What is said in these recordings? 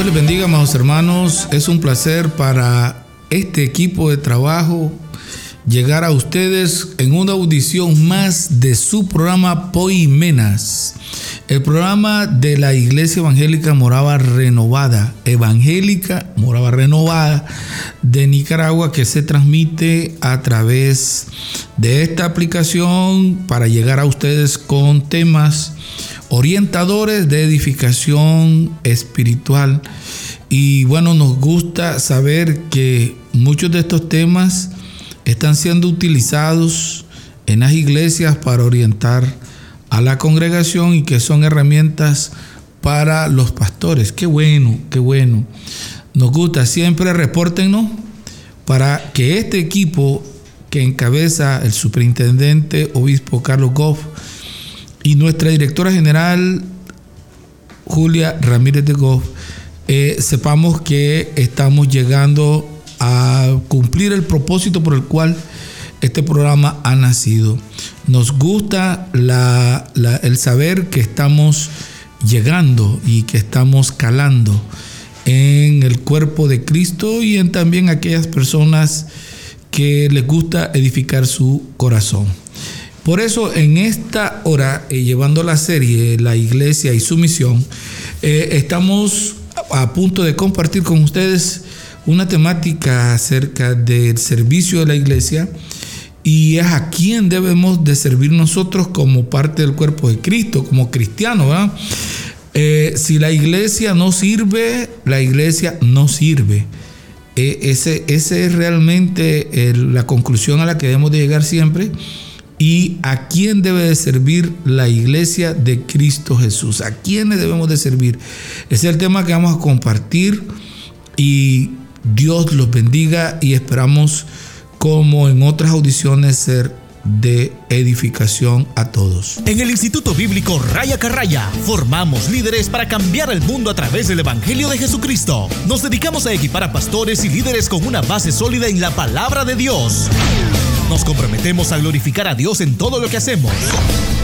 Dios les bendiga, amados hermanos. Es un placer para este equipo de trabajo llegar a ustedes en una audición más de su programa Poimenas, el programa de la Iglesia Evangélica Morava Renovada, Evangélica Morava Renovada de Nicaragua, que se transmite a través de esta aplicación para llegar a ustedes con temas orientadores de edificación espiritual. Y bueno, nos gusta saber que muchos de estos temas están siendo utilizados en las iglesias para orientar a la congregación y que son herramientas para los pastores. Qué bueno, qué bueno. Nos gusta, siempre repórtenos para que este equipo que encabeza el superintendente obispo Carlos Goff y nuestra directora general, Julia Ramírez de Goff, eh, sepamos que estamos llegando a cumplir el propósito por el cual este programa ha nacido. Nos gusta el saber que estamos llegando y que estamos calando en el cuerpo de Cristo y en también aquellas personas que les gusta edificar su corazón. Por eso en esta hora, eh, llevando la serie La Iglesia y su misión, eh, estamos a punto de compartir con ustedes una temática acerca del servicio de la iglesia y es a quién debemos de servir nosotros como parte del cuerpo de Cristo, como cristianos. Eh, si la iglesia no sirve, la iglesia no sirve. ese, ese, es realmente la conclusión a la que debemos de llegar siempre y a quién debe de servir la iglesia de Cristo Jesús. ¿A quiénes debemos de servir? Ese es el tema que vamos a compartir y Dios los bendiga y esperamos como en otras audiciones ser de edificación a todos. En el Instituto Bíblico Raya Carraya formamos líderes para cambiar el mundo a través del Evangelio de Jesucristo. Nos dedicamos a equipar a pastores y líderes con una base sólida en la palabra de Dios. Nos comprometemos a glorificar a Dios en todo lo que hacemos,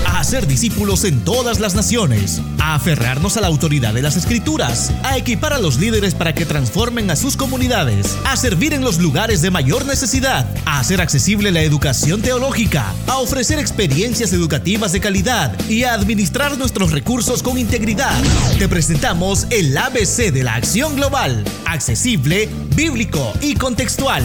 a hacer discípulos en todas las naciones, a aferrarnos a la autoridad de las escrituras, a equipar a los líderes para que transformen a sus comunidades, a servir en los lugares de mayor necesidad, a hacer accesible la educación teológica, a ofrecer experiencias educativas de calidad y a administrar nuestros recursos con integridad. Te presentamos el ABC de la acción global, accesible, bíblico y contextual.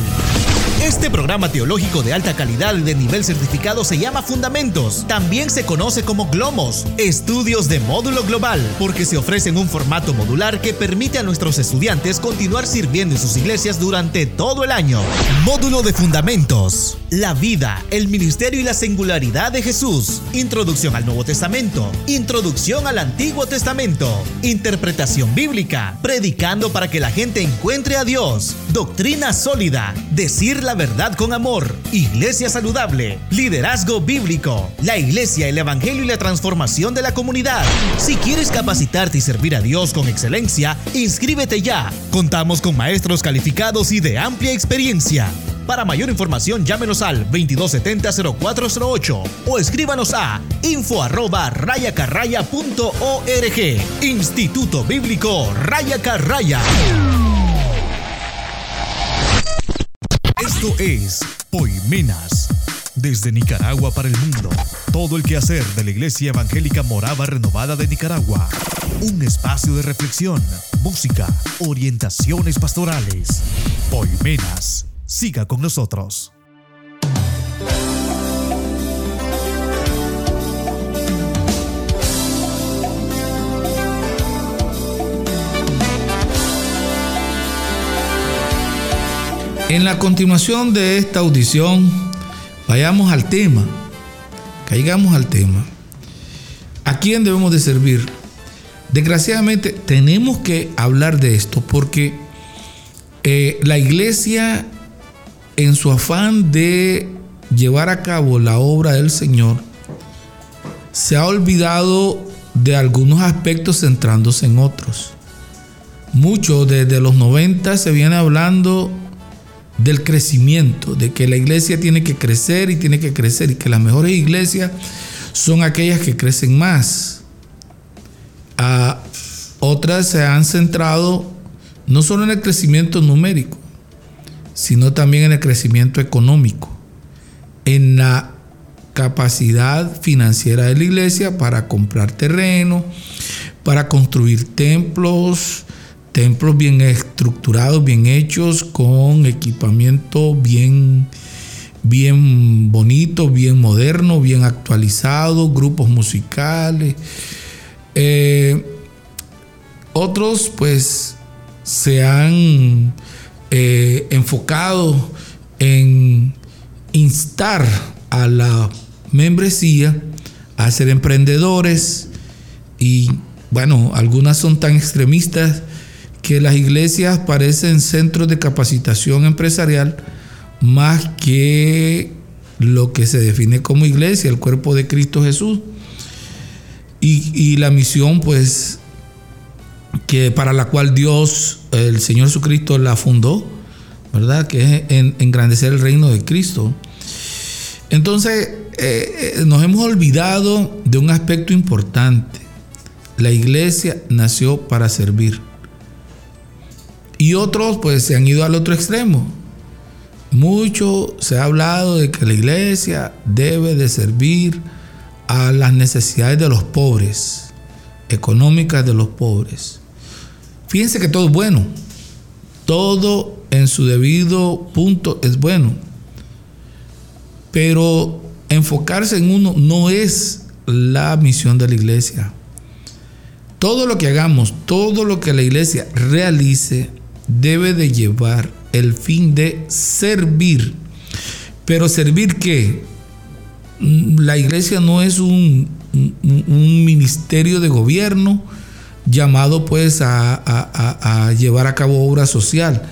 Este programa teológico de alta calidad y de nivel certificado se llama Fundamentos. También se conoce como Glomos, estudios de módulo global, porque se ofrece en un formato modular que permite a nuestros estudiantes continuar sirviendo en sus iglesias durante todo el año. Módulo de Fundamentos. La vida, el ministerio y la singularidad de Jesús. Introducción al Nuevo Testamento. Introducción al Antiguo Testamento. Interpretación bíblica. Predicando para que la gente encuentre a Dios. Doctrina sólida. Decir la verdad con amor, iglesia saludable, liderazgo bíblico, la iglesia, el evangelio y la transformación de la comunidad. Si quieres capacitarte y servir a Dios con excelencia, inscríbete ya. Contamos con maestros calificados y de amplia experiencia. Para mayor información, llámenos al 2270-0408 o escríbanos a info arroba rayacarraya.org. Instituto Bíblico Raya Carraya. Esto es Poimenas. Desde Nicaragua para el mundo. Todo el quehacer de la Iglesia Evangélica Morava Renovada de Nicaragua. Un espacio de reflexión, música, orientaciones pastorales. Poimenas. Siga con nosotros. En la continuación de esta audición, vayamos al tema, caigamos al tema. ¿A quién debemos de servir? Desgraciadamente tenemos que hablar de esto porque eh, la iglesia en su afán de llevar a cabo la obra del Señor se ha olvidado de algunos aspectos centrándose en otros. Mucho desde los 90 se viene hablando del crecimiento, de que la iglesia tiene que crecer y tiene que crecer y que las mejores iglesias son aquellas que crecen más. Otras se han centrado no solo en el crecimiento numérico, sino también en el crecimiento económico, en la capacidad financiera de la iglesia para comprar terreno, para construir templos, templos bien estructurados, bien hechos, con equipamiento bien, bien bonito, bien moderno, bien actualizado, grupos musicales. Eh, otros pues se han eh, enfocado en instar a la membresía a ser emprendedores y bueno, algunas son tan extremistas que las iglesias parecen centros de capacitación empresarial más que lo que se define como iglesia, el cuerpo de Cristo Jesús. Y, la misión, pues, que para la cual Dios, el Señor Jesucristo, la fundó, ¿verdad? Que es engrandecer el reino de Cristo. Entonces, eh, eh, nos hemos olvidado de un aspecto importante. La iglesia nació para servir. Y otros pues se han ido al otro extremo. Mucho se ha hablado de que la iglesia debe de servir a las necesidades de los pobres, económicas de los pobres. Fíjense que todo es bueno. Todo en su debido punto es bueno. Pero enfocarse en uno no es la misión de la iglesia. Todo lo que hagamos, todo lo que la iglesia realice, debe de llevar el fin de servir. Pero servir qué? Mm, la iglesia no es un, ministerio de gobierno llamado pues a, a llevar a cabo obra social.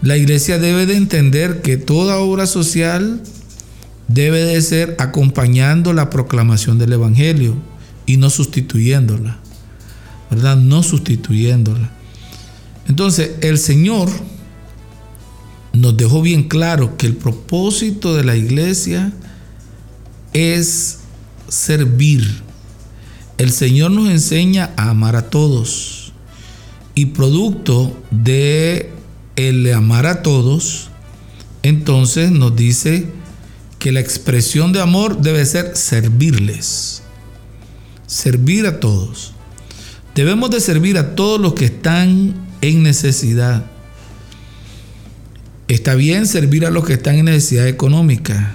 La iglesia debe de entender que toda obra social debe de ser acompañando la proclamación del Evangelio y no sustituyéndola. ¿Verdad? No sustituyéndola. Entonces, el Señor nos dejó bien claro que el propósito de la iglesia es servir. El Señor nos enseña a amar a todos. Y producto de el amar a todos, entonces nos dice que la expresión de amor debe ser servirles. Servir a todos. Debemos de servir a todos los que están en necesidad. Está bien servir a los que están en necesidad económica,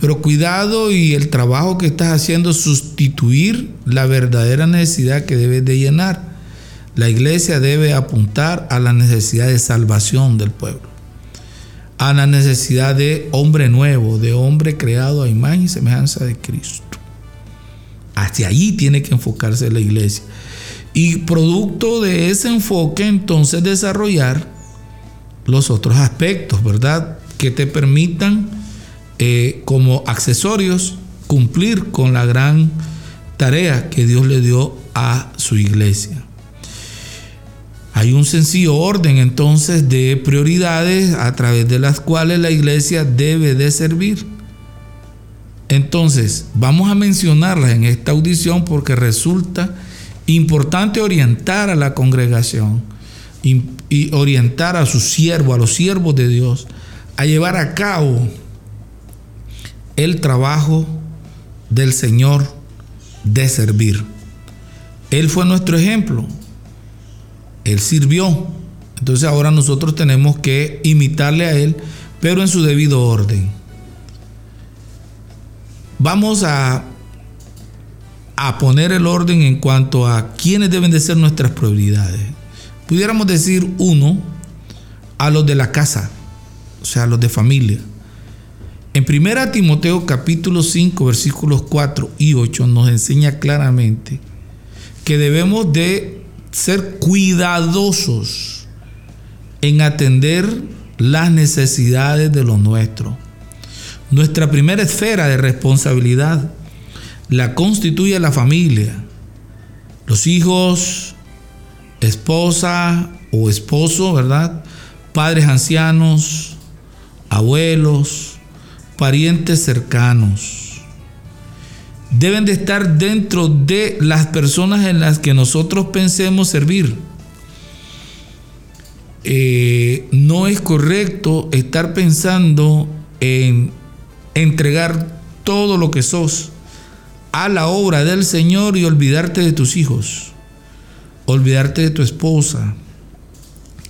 pero cuidado y el trabajo que estás haciendo sustituir la verdadera necesidad que debes de llenar. La iglesia debe apuntar a la necesidad de salvación del pueblo, a la necesidad de hombre nuevo, de hombre creado a imagen y semejanza de Cristo. Hacia allí tiene que enfocarse la iglesia. Y producto de ese enfoque, entonces desarrollar los otros aspectos, ¿verdad? Que te permitan eh, como accesorios cumplir con la gran tarea que Dios le dio a su iglesia. Hay un sencillo orden entonces de prioridades a través de las cuales la iglesia debe de servir. Entonces, vamos a mencionarlas en esta audición porque resulta Importante orientar a la congregación y orientar a sus siervos, a los siervos de Dios, a llevar a cabo el trabajo del Señor de servir. Él fue nuestro ejemplo. Él sirvió. Entonces ahora nosotros tenemos que imitarle a Él, pero en su debido orden. Vamos a a poner el orden en cuanto a quiénes deben de ser nuestras prioridades. Pudiéramos decir uno, a los de la casa, o sea, a los de familia. En 1 Timoteo capítulo 5 versículos 4 y 8 nos enseña claramente que debemos de ser cuidadosos en atender las necesidades de los nuestros. Nuestra primera esfera de responsabilidad la constituye la familia, los hijos, esposa o esposo, ¿verdad? Padres ancianos, abuelos, parientes cercanos. Deben de estar dentro de las personas en las que nosotros pensemos servir. Eh, no es correcto estar pensando en entregar todo lo que sos a la obra del Señor y olvidarte de tus hijos, olvidarte de tu esposa.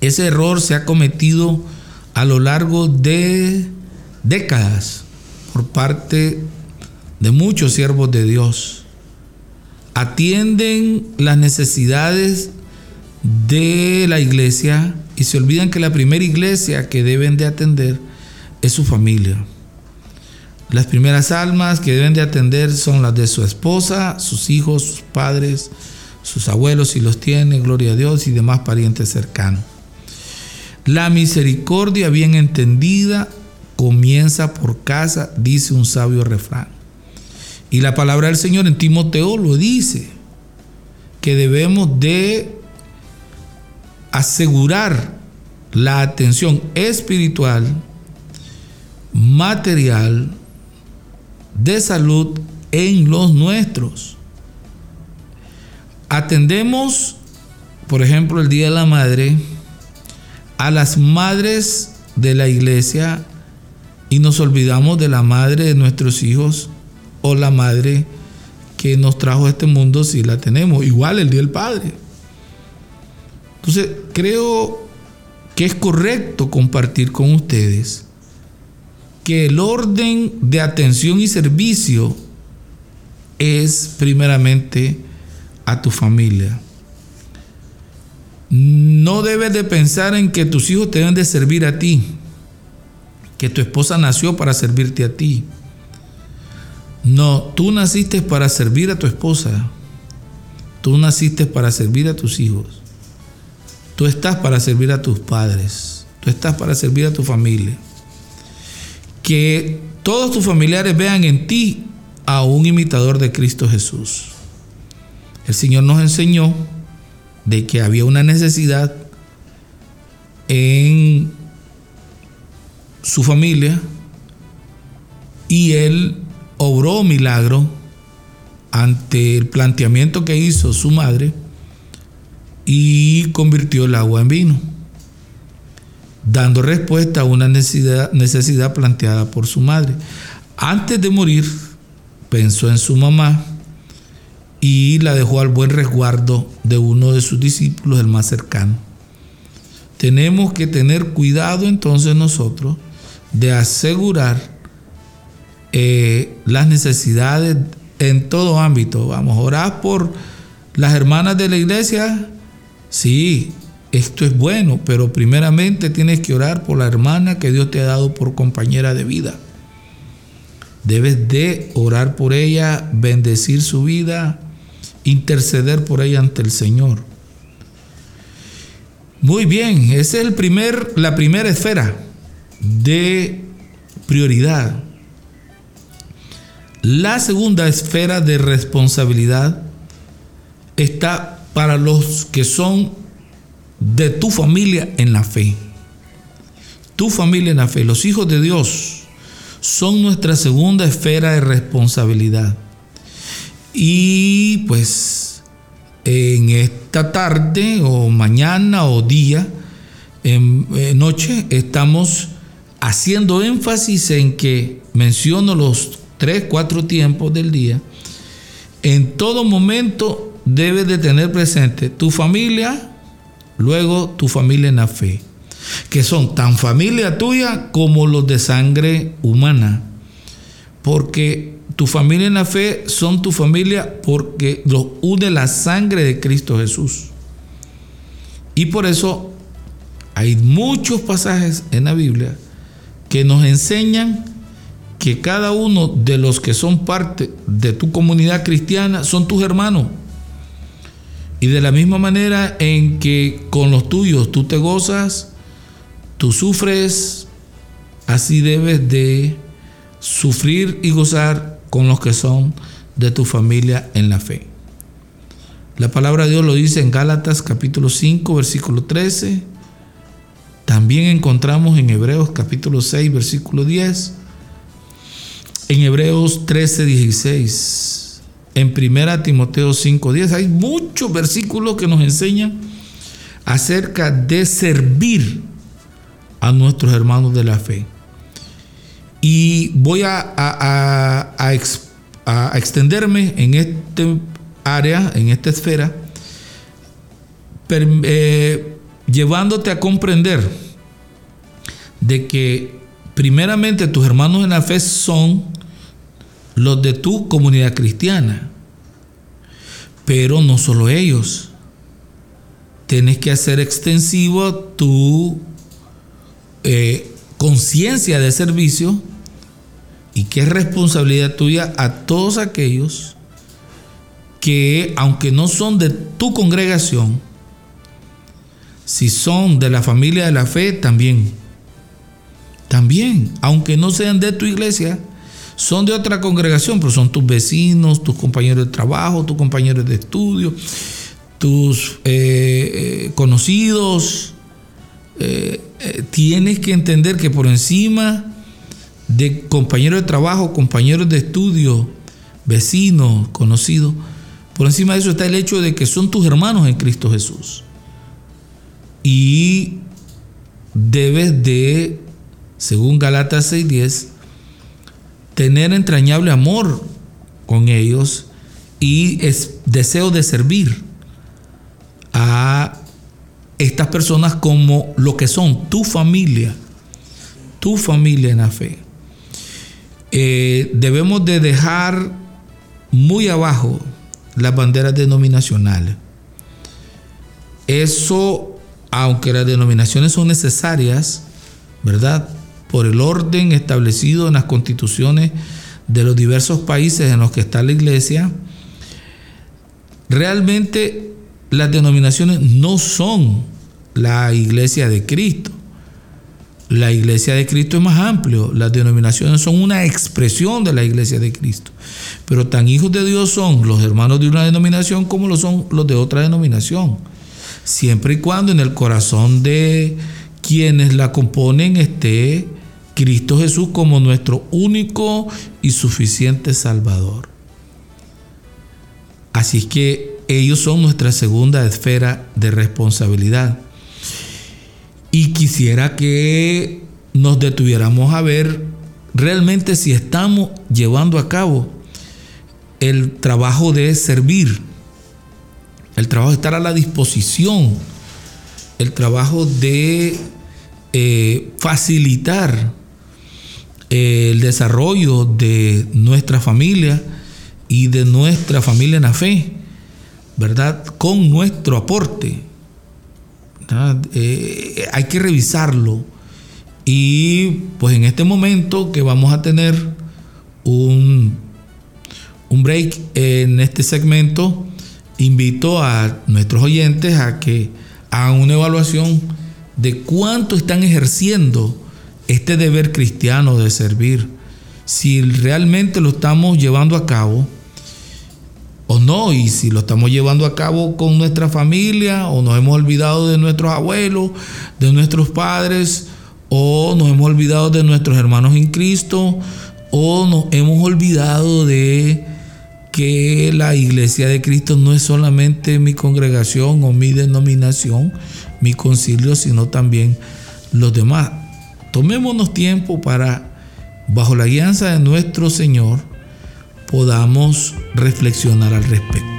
Ese error se ha cometido a lo largo de décadas por parte de muchos siervos de Dios. Atienden las necesidades de la iglesia y se olvidan que la primera iglesia que deben de atender es su familia. Las primeras almas que deben de atender son las de su esposa, sus hijos, sus padres, sus abuelos si los tiene, gloria a Dios, y demás parientes cercanos. La misericordia bien entendida comienza por casa, dice un sabio refrán. Y la palabra del Señor en Timoteo lo dice, que debemos de asegurar la atención espiritual, material, de salud en los nuestros. Atendemos, por ejemplo, el Día de la Madre, a las madres de la iglesia y nos olvidamos de la madre de nuestros hijos o la madre que nos trajo a este mundo si la tenemos. Igual el Día del Padre. Entonces, creo que es correcto compartir con ustedes que el orden de atención y servicio es primeramente a tu familia. No debes de pensar en que tus hijos te deben de servir a ti, que tu esposa nació para servirte a ti. No, tú naciste para servir a tu esposa. Tú naciste para servir a tus hijos. Tú estás para servir a tus padres. Tú estás para servir a tu familia que todos tus familiares vean en ti a un imitador de Cristo Jesús. El Señor nos enseñó de que había una necesidad en su familia y Él obró milagro ante el planteamiento que hizo su madre y convirtió el agua en vino dando respuesta a una necesidad, necesidad planteada por su madre. Antes de morir, pensó en su mamá y la dejó al buen resguardo de uno de sus discípulos, el más cercano. Tenemos que tener cuidado entonces nosotros de asegurar eh, las necesidades en todo ámbito. Vamos, orar por las hermanas de la iglesia. Sí, esto es bueno, pero primeramente tienes que orar por la hermana que Dios te ha dado por compañera de vida. Debes de orar por ella, bendecir su vida, interceder por ella ante el Señor. Muy bien, esa es el primer, la primera esfera de prioridad. La segunda esfera de responsabilidad está para los que son de tu familia en la fe. Tu familia en la fe. Los hijos de Dios son nuestra segunda esfera de responsabilidad. Y pues en esta tarde o mañana o día, en, noche, estamos haciendo énfasis en que menciono los tres, cuatro tiempos del día. En todo momento debes de tener presente tu familia, Luego tu familia en la fe, que son tan familia tuya como los de sangre humana. Porque tu familia en la fe son tu familia porque los une la sangre de Cristo Jesús. Y por eso Hay muchos pasajes en la Biblia que nos enseñan que cada uno de los que son parte de tu comunidad cristiana son tus hermanos. Y de la misma manera en que con los tuyos tú te gozas, tú sufres, así debes de sufrir y gozar con los que son de tu familia en la fe. La palabra de Dios lo dice en Gálatas capítulo 5, versículo 13. También encontramos en Hebreos capítulo 6, versículo 10 en Hebreos 13, 16, en 1 Timoteo 5, 10. Hay muchos versículos que nos enseñan acerca de servir a nuestros hermanos de la fe. Y voy a, a, extenderme en este área, en esta esfera, eh, llevándote a comprender de que primeramente tus hermanos en la fe son los de tu comunidad cristiana. Pero no solo ellos. Tienes que hacer extensivo tu eh, conciencia de servicio y que es responsabilidad tuya a todos aquellos que, aunque no son de tu congregación, si son de la familia de la fe, también. También, aunque no sean de tu iglesia, son de otra congregación, pero son tus vecinos, tus compañeros de trabajo, tus compañeros de estudio, tus eh, eh, conocidos. Eh, tienes que entender que por encima de compañeros de trabajo, compañeros de estudio, vecinos, conocidos, por encima de eso está el hecho de que son tus hermanos en Cristo Jesús. Y debes de, según Galatas 6:10, tener entrañable amor con ellos y es deseo de servir a estas personas como lo que son tu familia, tu familia en la fe. Eh, debemos de dejar muy abajo las banderas denominacionales. Eso, aunque las denominaciones son necesarias, ¿verdad? Por el orden establecido en las constituciones de los diversos países en los que está la iglesia, realmente las denominaciones no son la iglesia de Cristo. La iglesia de Cristo es más amplio. Las denominaciones son una expresión de la iglesia de Cristo. Pero tan hijos de Dios son los hermanos de una denominación como lo son los de otra denominación. Siempre y cuando en el corazón de quienes la componen esté Cristo Jesús como nuestro único y suficiente Salvador. Así que ellos son nuestra segunda esfera de responsabilidad. Y quisiera que nos detuviéramos a ver realmente si estamos llevando a cabo el trabajo de servir, el trabajo de estar a la disposición, el trabajo de eh, facilitar el desarrollo de nuestra familia y de nuestra familia en la fe, ¿verdad? Con nuestro aporte. Eh, hay que revisarlo. Y pues en este momento que vamos a tener un, un break en este segmento, invito a nuestros oyentes a que hagan una evaluación de cuánto están ejerciendo este deber cristiano de servir, si realmente lo estamos llevando a cabo o no, y si lo estamos llevando a cabo con nuestra familia o nos hemos olvidado de nuestros abuelos, de nuestros padres, o nos hemos olvidado de nuestros hermanos en Cristo, o nos hemos olvidado de que la iglesia de Cristo no es solamente mi congregación o mi denominación, mi concilio, sino también los demás. Tomémonos tiempo para, bajo la guianza de nuestro Señor, podamos reflexionar al respecto.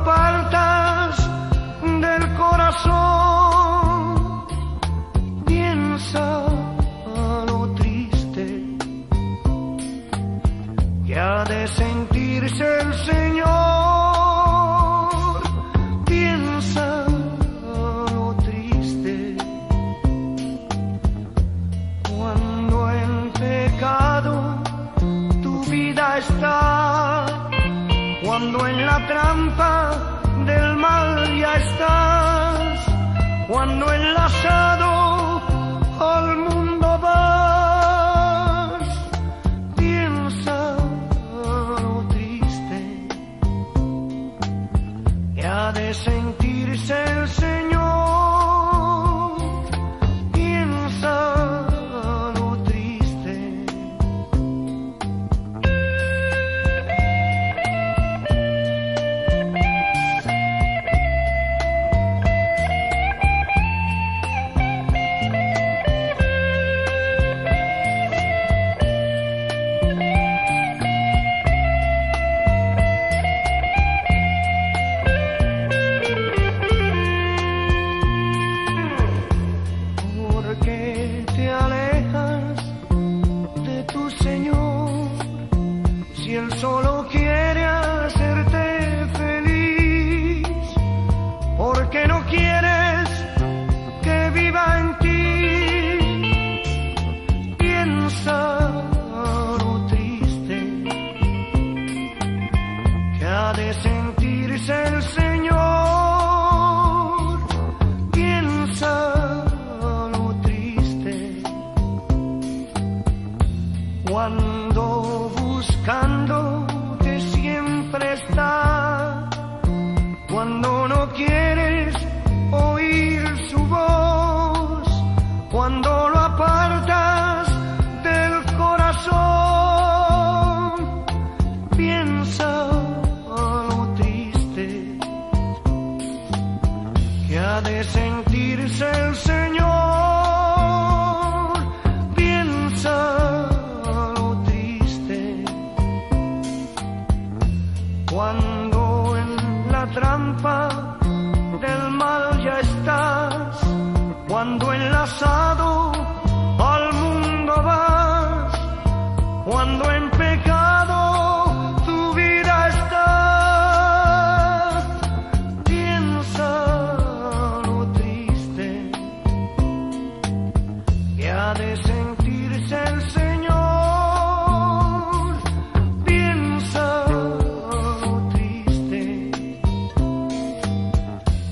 Apartas del corazón. Piensa lo triste que ha de sentirse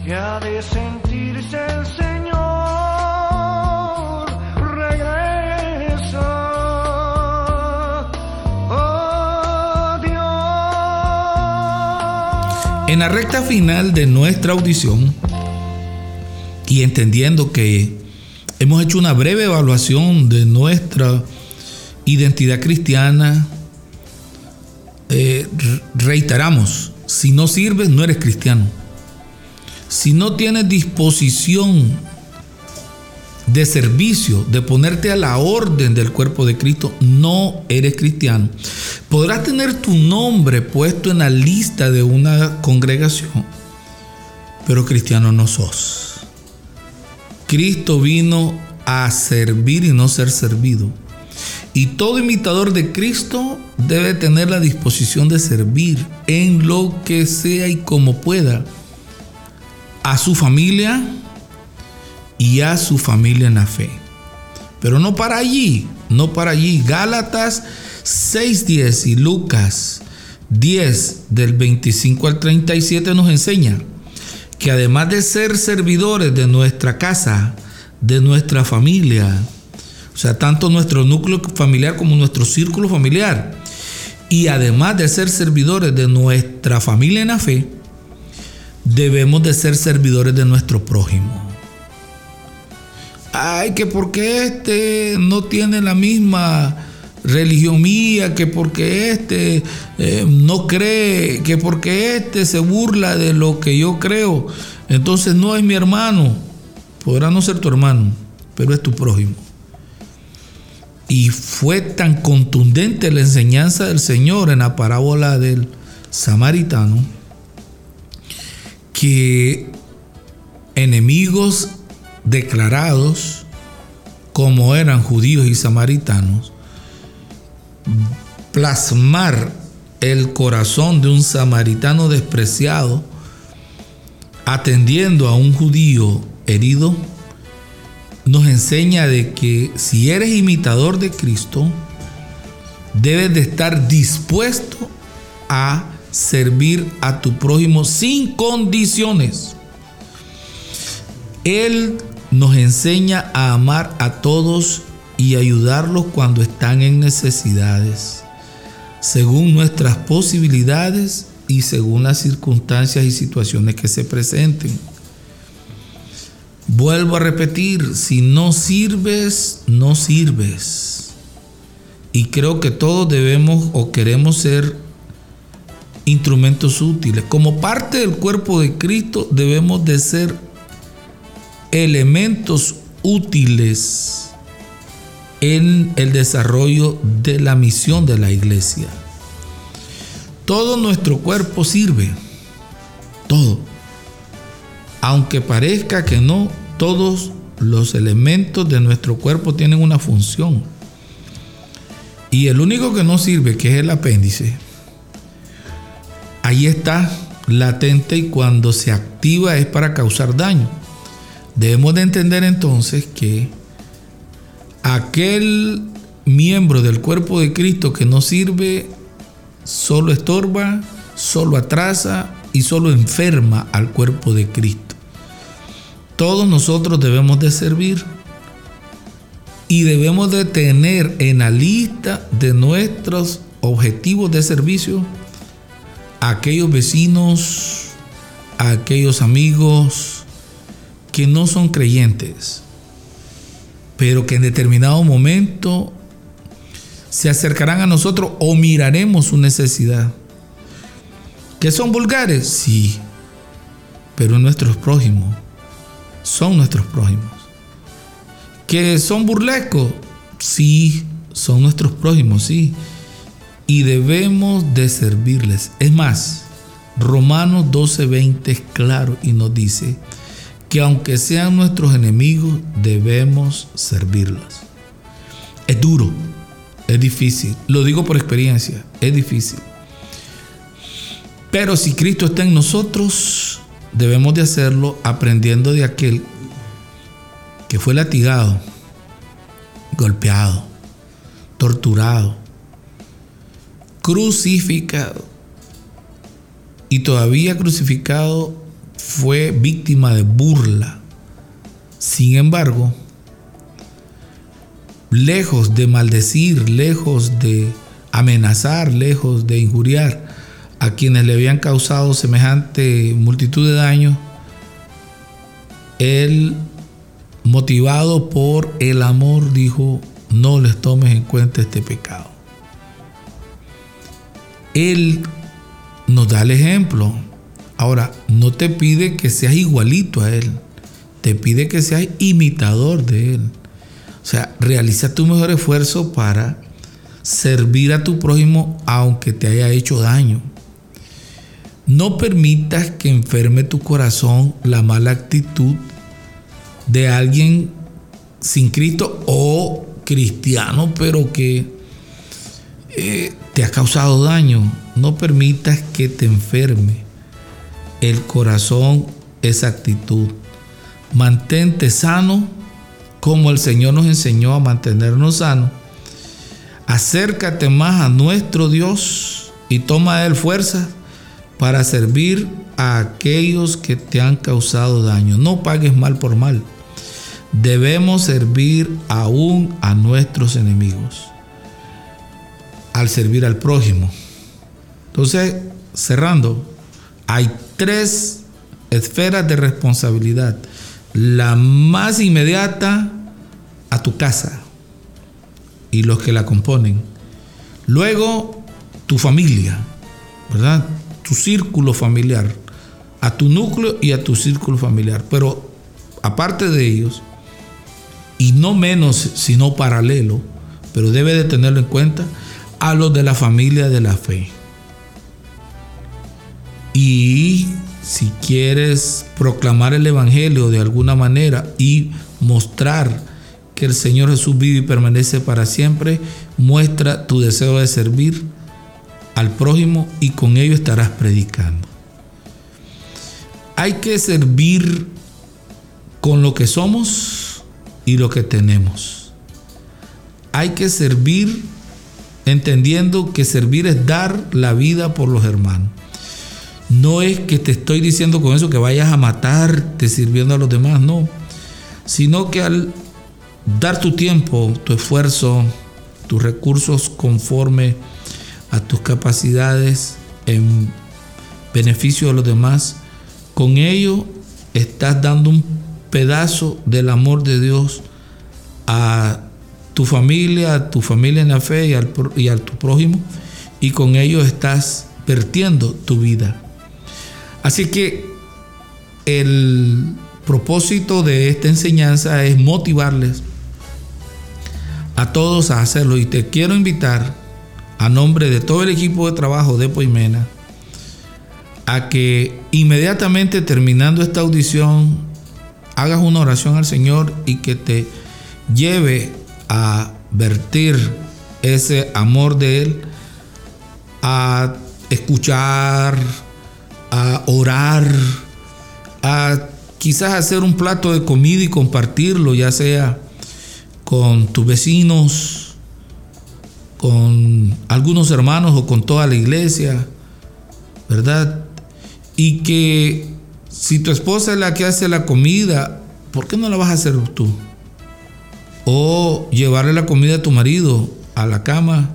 que ha de sentirse el Señor. Regresa, oh Dios. En la recta final de nuestra audición y entendiendo que hemos hecho una breve evaluación de nuestra identidad cristiana, eh, re- reiteramos, si no sirves no eres cristiano. Si no tienes disposición de servicio, de ponerte a la orden del cuerpo de Cristo, no eres cristiano. Podrás tener tu nombre puesto en la lista de una congregación, pero cristiano no sos. Cristo vino a servir y no ser servido. Y todo imitador de Cristo debe tener la disposición de servir en lo que sea y como pueda a su familia y a su familia en la fe. Pero no para allí, no para allí. Gálatas 6.10 y Lucas 10 del 25 al 37 nos enseña que además de ser servidores de nuestra casa, de nuestra familia, o sea, tanto nuestro núcleo familiar como nuestro círculo familiar, y además de ser servidores de nuestra familia en la fe, debemos de ser servidores de nuestro prójimo. ay, que porque este no tiene la misma religión mía, que porque este eh, no cree, que porque este se burla de lo que yo creo, entonces no es mi hermano. Podrá no ser tu hermano, pero es tu prójimo. Y fue tan contundente la enseñanza del Señor en la parábola del samaritano que enemigos declarados como eran judíos y samaritanos, plasmar el corazón de un samaritano despreciado atendiendo a un judío herido, nos enseña de que si eres imitador de Cristo, debes de estar dispuesto a servir a tu prójimo sin condiciones. Él nos enseña a amar a todos y ayudarlos cuando están en necesidades, según nuestras posibilidades y según las circunstancias y situaciones que se presenten. Vuelvo a repetir, si no sirves, no sirves. Y creo que todos debemos o queremos ser instrumentos útiles. Como parte del cuerpo de Cristo debemos de ser elementos útiles en el desarrollo de la misión de la iglesia. Todo nuestro cuerpo sirve, todo. Aunque parezca que no, todos los elementos de nuestro cuerpo tienen una función. Y el único que no sirve, que es el apéndice, ahí está latente y cuando se activa es para causar daño. Debemos de entender entonces que aquel miembro del cuerpo de Cristo que no sirve solo estorba, solo atrasa y solo enferma al cuerpo de Cristo. Todos nosotros debemos de servir y debemos de tener en la lista de nuestros objetivos de servicio aquellos vecinos, a aquellos amigos, que no son creyentes, pero que en determinado momento se acercarán a nosotros o miraremos su necesidad. ¿Que son vulgares? Sí, pero nuestros prójimos son nuestros prójimos. ¿Que son burlescos? Sí, son nuestros prójimos, sí. Y debemos de servirles. Es más, Romanos 12:20 es claro y nos dice, que aunque sean nuestros enemigos, debemos servirlos. Es duro, es difícil, lo digo por experiencia, es difícil. Pero si Cristo está en nosotros, debemos de hacerlo aprendiendo de aquel que fue latigado, golpeado, torturado, crucificado y todavía crucificado fue víctima de burla. Sin embargo, lejos de maldecir, lejos de amenazar, lejos de injuriar a quienes le habían causado semejante multitud de daños, él, motivado por el amor, dijo, no les tomes en cuenta este pecado. Él nos da el ejemplo. Ahora, no te pide que seas igualito a Él, te pide que seas imitador de Él. O sea, realiza tu mejor esfuerzo para servir a tu prójimo aunque te haya hecho daño. No permitas que enferme tu corazón la mala actitud de alguien sin Cristo o cristiano, pero que eh, te ha causado daño. No permitas que te enferme el corazón esa actitud. Mantente sano como el Señor nos enseñó a mantenernos sanos. Acércate más a nuestro Dios y toma de él fuerza para servir a aquellos que te han causado daño. No pagues mal por mal. Debemos servir aún a nuestros enemigos al servir al prójimo. Entonces, cerrando, hay tres esferas de responsabilidad. La más inmediata a tu casa y los que la componen. Luego, tu familia, ¿verdad? Tu círculo familiar, a tu núcleo y a tu círculo familiar. Pero aparte de ellos, y no menos, sino paralelo, pero debe de tenerlo en cuenta, a los de la familia de la fe. Y si quieres proclamar el Evangelio de alguna manera y mostrar que el Señor Jesús vive y permanece para siempre, muestra tu deseo de servir al prójimo y con ello estarás predicando. Hay que servir con lo que somos y lo que tenemos. Hay que servir entendiendo que servir es dar la vida por los hermanos. No es que te estoy diciendo con eso que vayas a matarte sirviendo a los demás, no. Sino que al dar tu tiempo, tu esfuerzo, tus recursos conforme a tus capacidades en beneficio de los demás, con ello estás dando un pedazo del amor de Dios a tu familia, tu familia en la fe y, al, y a tu prójimo, y con ello estás vertiendo tu vida. Así que el propósito de esta enseñanza es motivarles a todos a hacerlo y te quiero invitar a nombre de todo el equipo de trabajo de Poimena a que inmediatamente terminando esta audición hagas una oración al Señor y que te lleve a vertir ese amor de Él, a escuchar, a orar, a quizás hacer un plato de comida y compartirlo, ya sea con tus vecinos, con algunos hermanos o con toda la iglesia, ¿verdad? Y que si tu esposa es la que hace la comida, ¿por qué no la vas a hacer tú? O llevarle la comida a tu marido a la cama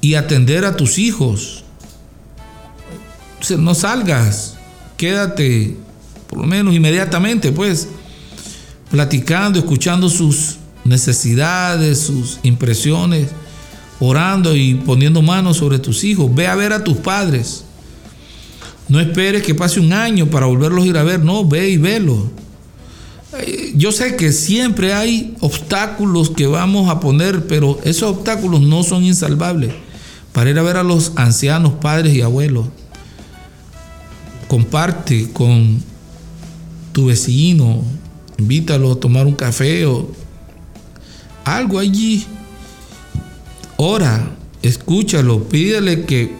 y atender a tus hijos no salgas, quédate por lo menos inmediatamente, pues, platicando, escuchando sus necesidades, sus impresiones, orando y poniendo manos sobre tus hijos. Ve a ver a tus padres. No esperes que pase un año para volverlos a ir a ver, no, ve y velo. Yo sé que siempre hay obstáculos que vamos a poner, pero esos obstáculos no son insalvables. Para ir a ver a los ancianos, padres y abuelos, comparte con tu vecino, invítalo a tomar un café o algo allí. Ora, escúchalo, pídele que,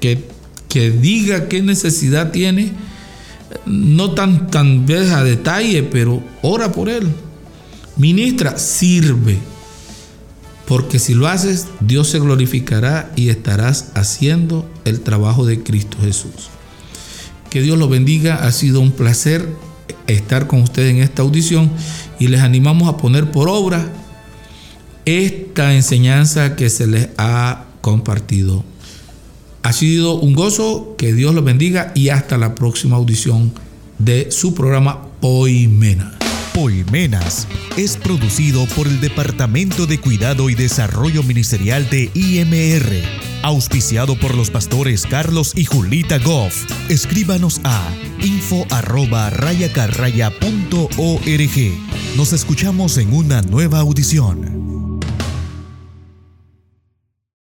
que, que diga qué necesidad tiene. No tan, tan a detalle, pero ora por él. Ministra, sirve. Porque si lo haces, Dios se glorificará y estarás haciendo el trabajo de Cristo Jesús. Que Dios los bendiga. Ha sido un placer estar con ustedes en esta audición y les animamos a poner por obra esta enseñanza que se les ha compartido. Ha sido un gozo, que Dios los bendiga y hasta la próxima audición de su programa Poimena. Poimenas es producido por el Departamento de Cuidado y Desarrollo Ministerial de IMR, auspiciado por los pastores Carlos y Julita Goff. Escríbanos a info Nos escuchamos en una nueva audición.